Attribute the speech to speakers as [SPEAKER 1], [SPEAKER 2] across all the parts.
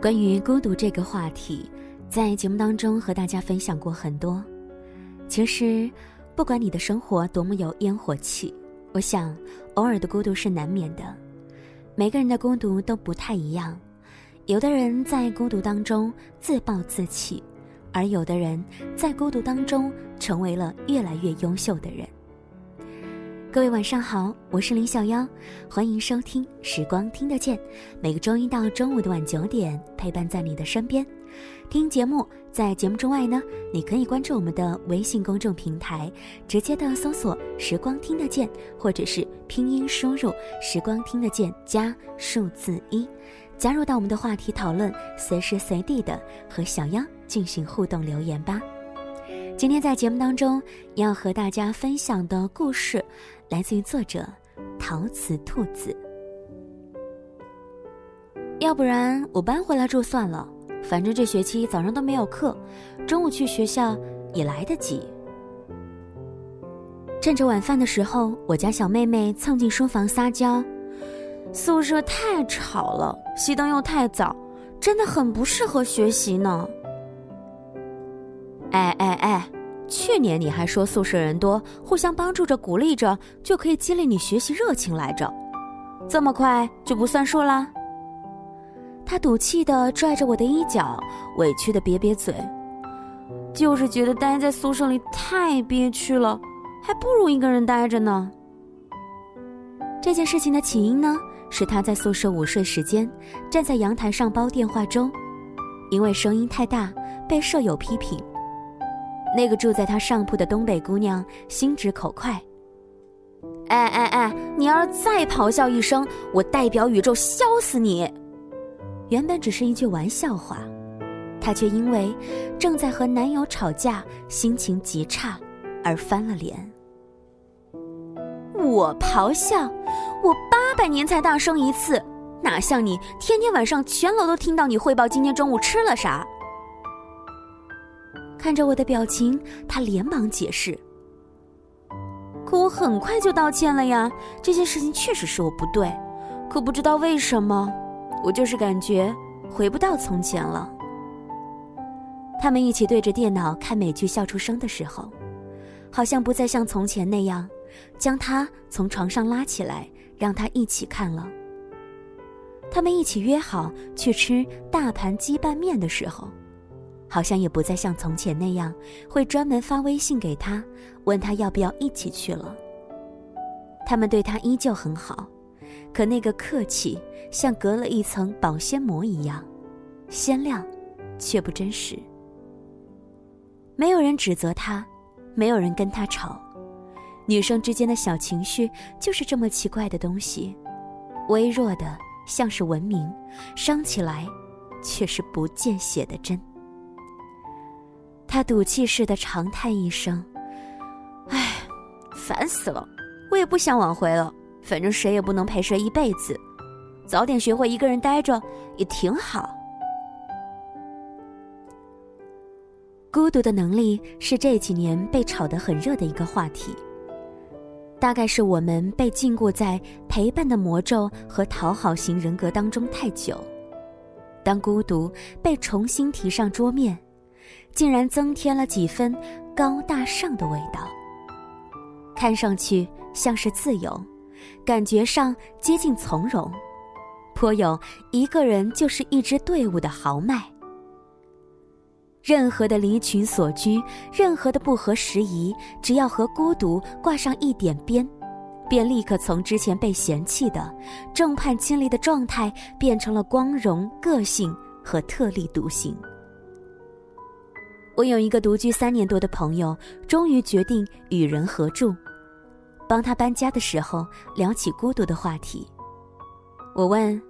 [SPEAKER 1] 关于孤独这个话题，在节目当中和大家分享过很多。其实，不管你的生活多么有烟火气，我想，偶尔的孤独是难免的。每个人的孤独都不太一样，有的人在孤独当中自暴自弃，而有的人在孤独当中成为了越来越优秀的人。各位晚上好，我是林小妖，欢迎收听《时光听得见》，每个周一到周五的晚九点，陪伴在你的身边。听节目，在节目之外呢，你可以关注我们的微信公众平台，直接的搜索“时光听得见”，或者是拼音输入“时光听得见”加数字一，加入到我们的话题讨论，随时随地的和小妖进行互动留言吧。今天在节目当中要和大家分享的故事，来自于作者陶瓷兔子。要不然我搬回来住算了，反正这学期早上都没有课，中午去学校也来得及。趁着晚饭的时候，我家小妹妹蹭进书房撒娇：“宿舍太吵了，熄灯又太早，真的很不适合学习呢。”哎哎哎！去年你还说宿舍人多，互相帮助着、鼓励着，就可以激励你学习热情来着，这么快就不算数啦？他赌气的拽着我的衣角，委屈的瘪瘪嘴，就是觉得待在宿舍里太憋屈了，还不如一个人待着呢。这件事情的起因呢，是他在宿舍午睡时间站在阳台上煲电话粥，因为声音太大，被舍友批评。那个住在他上铺的东北姑娘心直口快。哎哎哎！你要是再咆哮一声，我代表宇宙削死你！原本只是一句玩笑话，她却因为正在和男友吵架，心情极差而翻了脸。我咆哮，我八百年才大声一次，哪像你天天晚上全楼都听到你汇报今天中午吃了啥。看着我的表情，他连忙解释。可我很快就道歉了呀，这件事情确实是我不对，可不知道为什么，我就是感觉回不到从前了。他们一起对着电脑看美剧笑出声的时候，好像不再像从前那样，将他从床上拉起来，让他一起看了。他们一起约好去吃大盘鸡拌面的时候。好像也不再像从前那样，会专门发微信给他，问他要不要一起去了。他们对他依旧很好，可那个客气像隔了一层保鲜膜一样，鲜亮，却不真实。没有人指责他，没有人跟他吵，女生之间的小情绪就是这么奇怪的东西，微弱的像是文明，伤起来，却是不见血的针。他赌气似的长叹一声：“唉，烦死了！我也不想挽回了，反正谁也不能陪谁一辈子，早点学会一个人待着也挺好。”孤独的能力是这几年被炒得很热的一个话题。大概是我们被禁锢在陪伴的魔咒和讨好型人格当中太久，当孤独被重新提上桌面。竟然增添了几分高大上的味道，看上去像是自由，感觉上接近从容，颇有一个人就是一支队伍的豪迈。任何的离群所居，任何的不合时宜，只要和孤独挂上一点边，便立刻从之前被嫌弃的众叛亲离的状态，变成了光荣、个性和特立独行。我有一个独居三年多的朋友，终于决定与人合住。帮他搬家的时候，聊起孤独的话题。我问：“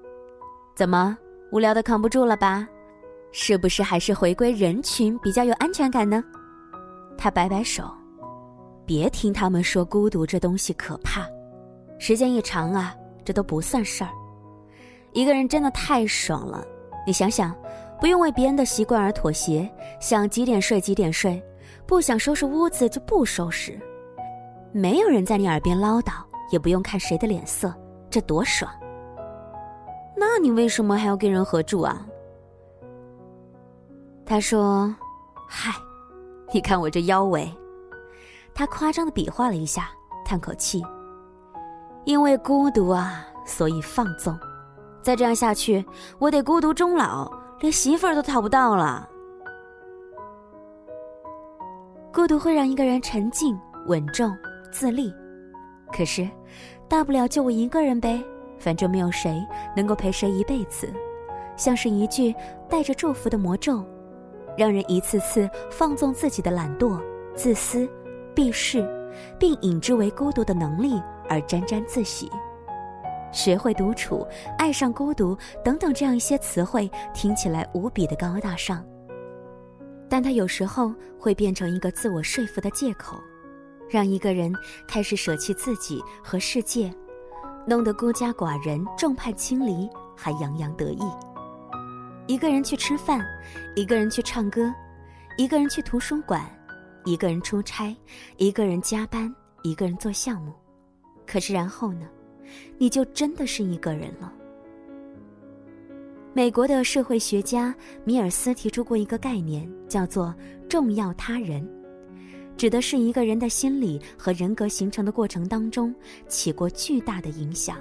[SPEAKER 1] 怎么无聊的扛不住了吧？是不是还是回归人群比较有安全感呢？”他摆摆手：“别听他们说孤独这东西可怕，时间一长啊，这都不算事儿。一个人真的太爽了，你想想。”不用为别人的习惯而妥协，想几点睡几点睡，不想收拾屋子就不收拾，没有人在你耳边唠叨，也不用看谁的脸色，这多爽！那你为什么还要跟人合住啊？他说：“嗨，你看我这腰围。”他夸张的比划了一下，叹口气：“因为孤独啊，所以放纵。再这样下去，我得孤独终老，连媳妇儿都讨不到了。”孤独会让一个人沉静、稳重、自立，可是，大不了就我一个人呗，反正没有谁能够陪谁一辈子，像是一句带着祝福的魔咒。让人一次次放纵自己的懒惰、自私、避世，并引之为孤独的能力而沾沾自喜。学会独处、爱上孤独等等这样一些词汇，听起来无比的高大上，但它有时候会变成一个自我说服的借口，让一个人开始舍弃自己和世界，弄得孤家寡人、众叛亲离，还洋洋得意。一个人去吃饭，一个人去唱歌，一个人去图书馆，一个人出差，一个人加班，一个人做项目。可是然后呢，你就真的是一个人了。美国的社会学家米尔斯提出过一个概念，叫做“重要他人”，指的是一个人的心理和人格形成的过程当中起过巨大的影响，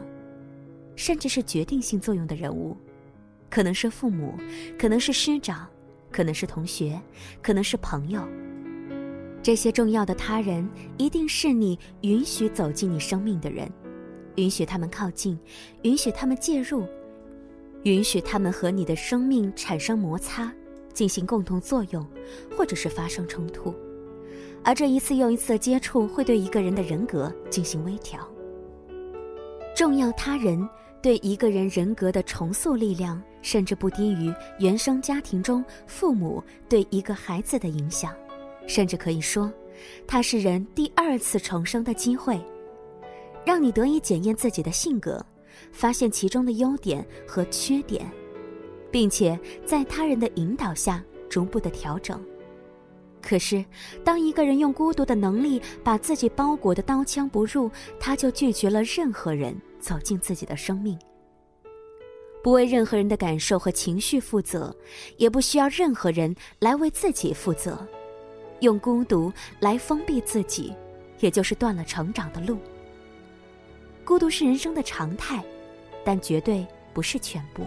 [SPEAKER 1] 甚至是决定性作用的人物。可能是父母，可能是师长，可能是同学，可能是朋友。这些重要的他人，一定是你允许走进你生命的人，允许他们靠近，允许他们介入，允许他们和你的生命产生摩擦，进行共同作用，或者是发生冲突。而这一次又一次的接触，会对一个人的人格进行微调。重要他人。对一个人人格的重塑力量，甚至不低于原生家庭中父母对一个孩子的影响，甚至可以说，它是人第二次重生的机会，让你得以检验自己的性格，发现其中的优点和缺点，并且在他人的引导下逐步的调整。可是，当一个人用孤独的能力把自己包裹的刀枪不入，他就拒绝了任何人。走进自己的生命，不为任何人的感受和情绪负责，也不需要任何人来为自己负责，用孤独来封闭自己，也就是断了成长的路。孤独是人生的常态，但绝对不是全部，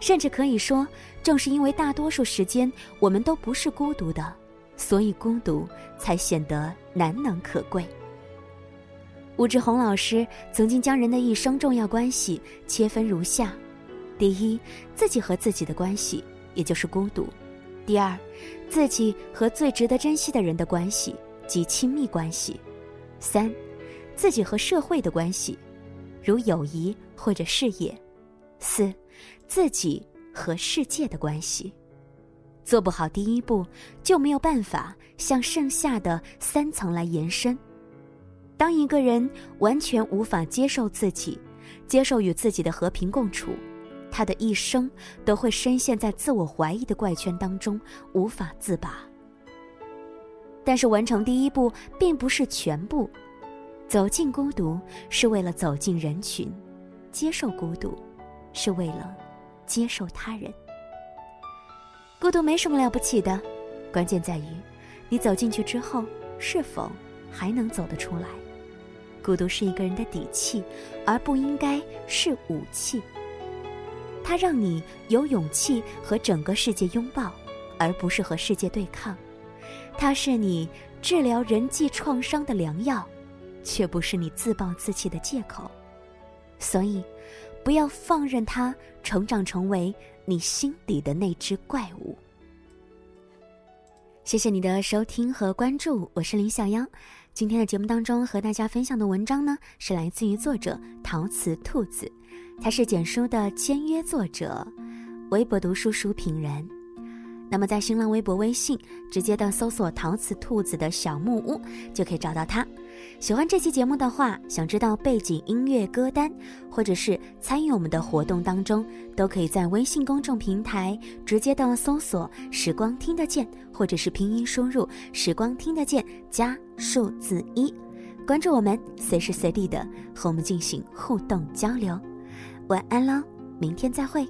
[SPEAKER 1] 甚至可以说，正是因为大多数时间我们都不是孤独的，所以孤独才显得难能可贵。武志红老师曾经将人的一生重要关系切分如下：第一，自己和自己的关系，也就是孤独；第二，自己和最值得珍惜的人的关系及亲密关系；三，自己和社会的关系，如友谊或者事业；四，自己和世界的关系。做不好第一步，就没有办法向剩下的三层来延伸。当一个人完全无法接受自己，接受与自己的和平共处，他的一生都会深陷在自我怀疑的怪圈当中，无法自拔。但是，完成第一步并不是全部，走进孤独是为了走进人群，接受孤独是为了接受他人。孤独没什么了不起的，关键在于你走进去之后是否还能走得出来。孤独是一个人的底气，而不应该是武器。它让你有勇气和整个世界拥抱，而不是和世界对抗。它是你治疗人际创伤的良药，却不是你自暴自弃的借口。所以，不要放任它成长成为你心底的那只怪物。谢谢你的收听和关注，我是林小妖。今天的节目当中和大家分享的文章呢，是来自于作者陶瓷兔子，他是简书的签约作者，微博读书书评人。那么在新浪微博、微信直接的搜索“陶瓷兔子”的小木屋，就可以找到他。喜欢这期节目的话，想知道背景音乐歌单，或者是参与我们的活动当中，都可以在微信公众平台直接的搜索“时光听得见”，或者是拼音输入“时光听得见”加数字一，关注我们，随时随地的和我们进行互动交流。晚安喽，明天再会。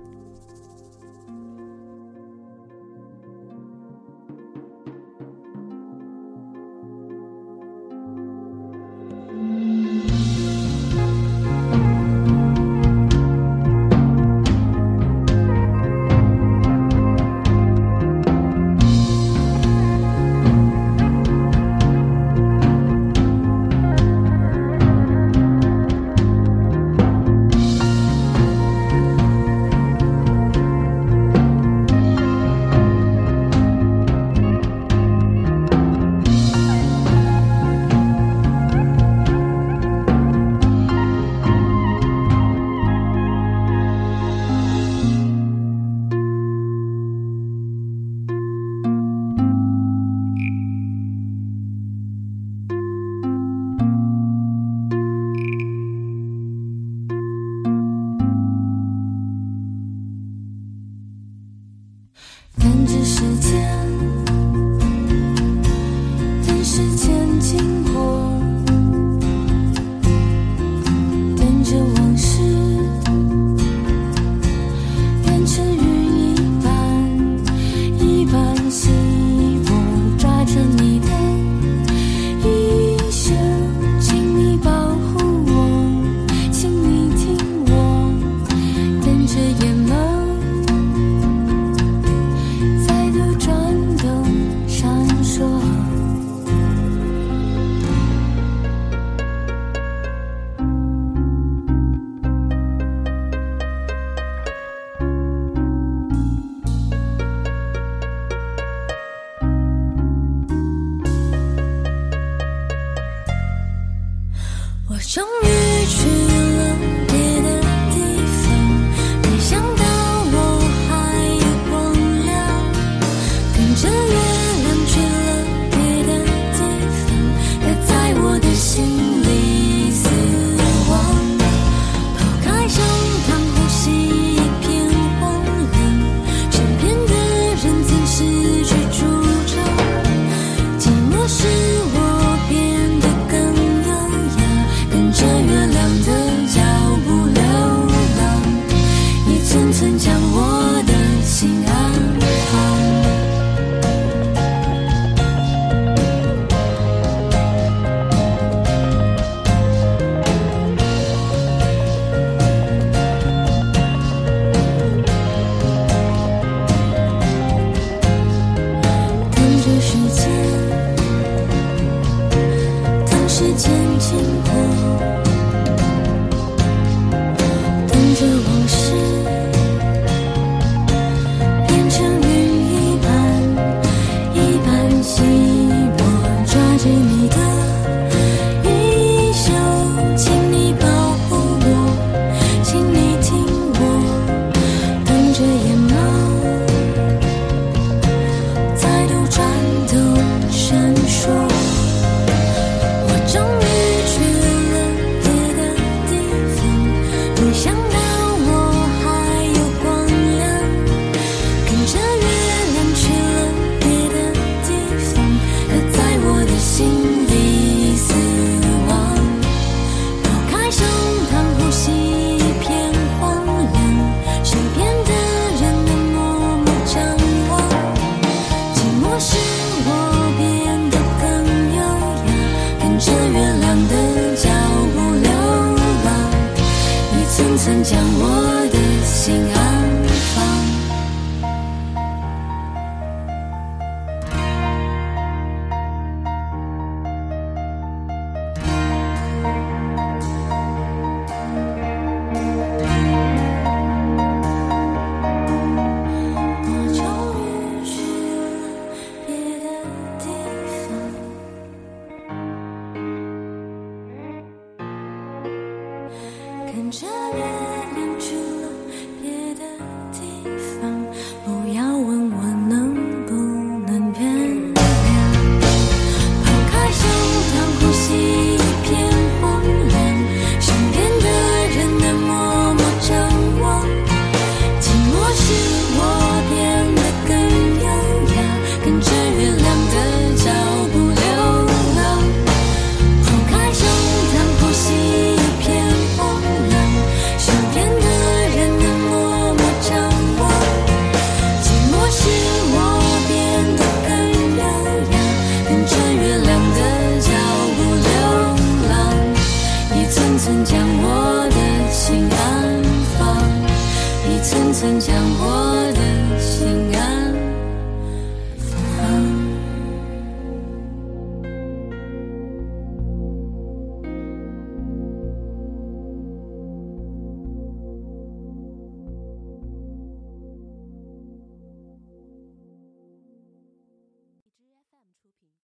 [SPEAKER 2] you